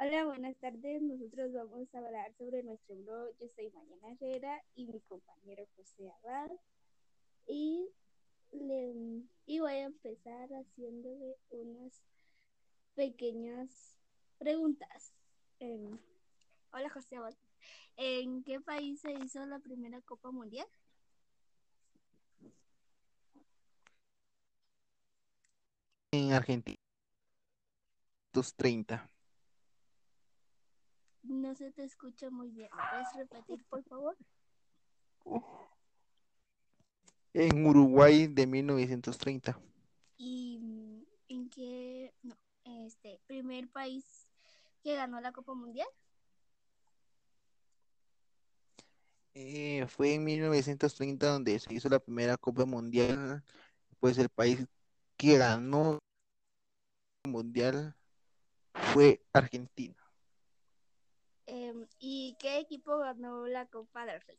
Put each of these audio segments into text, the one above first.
Hola, buenas tardes. Nosotros vamos a hablar sobre nuestro blog. Yo soy Mariana Herrera y mi compañero José Abad. Y, le- y voy a empezar haciéndole unas pequeñas preguntas. Em, hola, José Abad. ¿En qué país se hizo la primera Copa Mundial? en Argentina. 230. No se te escucha muy bien. ¿Me puedes repetir, por favor? En Uruguay de 1930. ¿Y en qué, no, este, primer país que ganó la Copa Mundial? Eh, fue en 1930 donde se hizo la primera Copa Mundial. Pues el país que ganó el Mundial fue Argentina. ¿Y qué equipo ganó la Copa del Rey?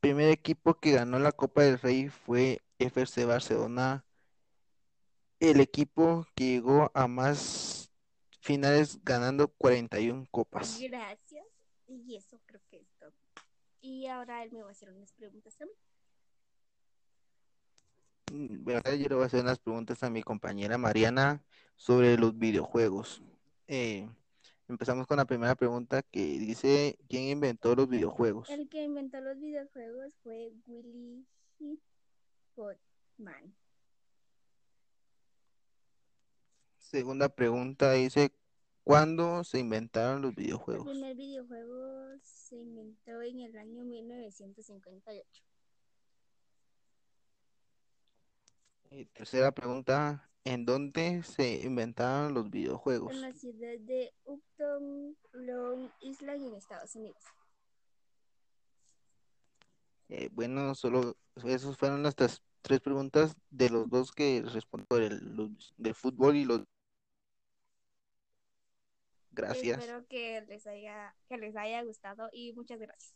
primer equipo que ganó la Copa del Rey fue FC Barcelona. El equipo que llegó a más finales ganando 41 copas. Gracias. Y eso creo que es todo. Y ahora él me va a hacer unas preguntas también. Mm, ¿verdad? Yo le voy a hacer unas preguntas a mi compañera Mariana sobre los videojuegos. Eh, empezamos con la primera pregunta que dice, ¿quién inventó los videojuegos? El que inventó los videojuegos fue Willy Hippoman. Segunda pregunta dice, ¿cuándo se inventaron los El videojuegos? primer videojuego se inventó en el año 1958. Y tercera pregunta, ¿en dónde se inventaron los videojuegos? En la ciudad de Upton, Long Island, en Estados Unidos. Eh, bueno, solo esas fueron las tres, tres preguntas de los dos que respondo del, del fútbol y los... Gracias. Espero que les haya, que les haya gustado y muchas gracias.